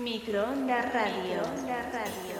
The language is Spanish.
Microondas Radio. La radio.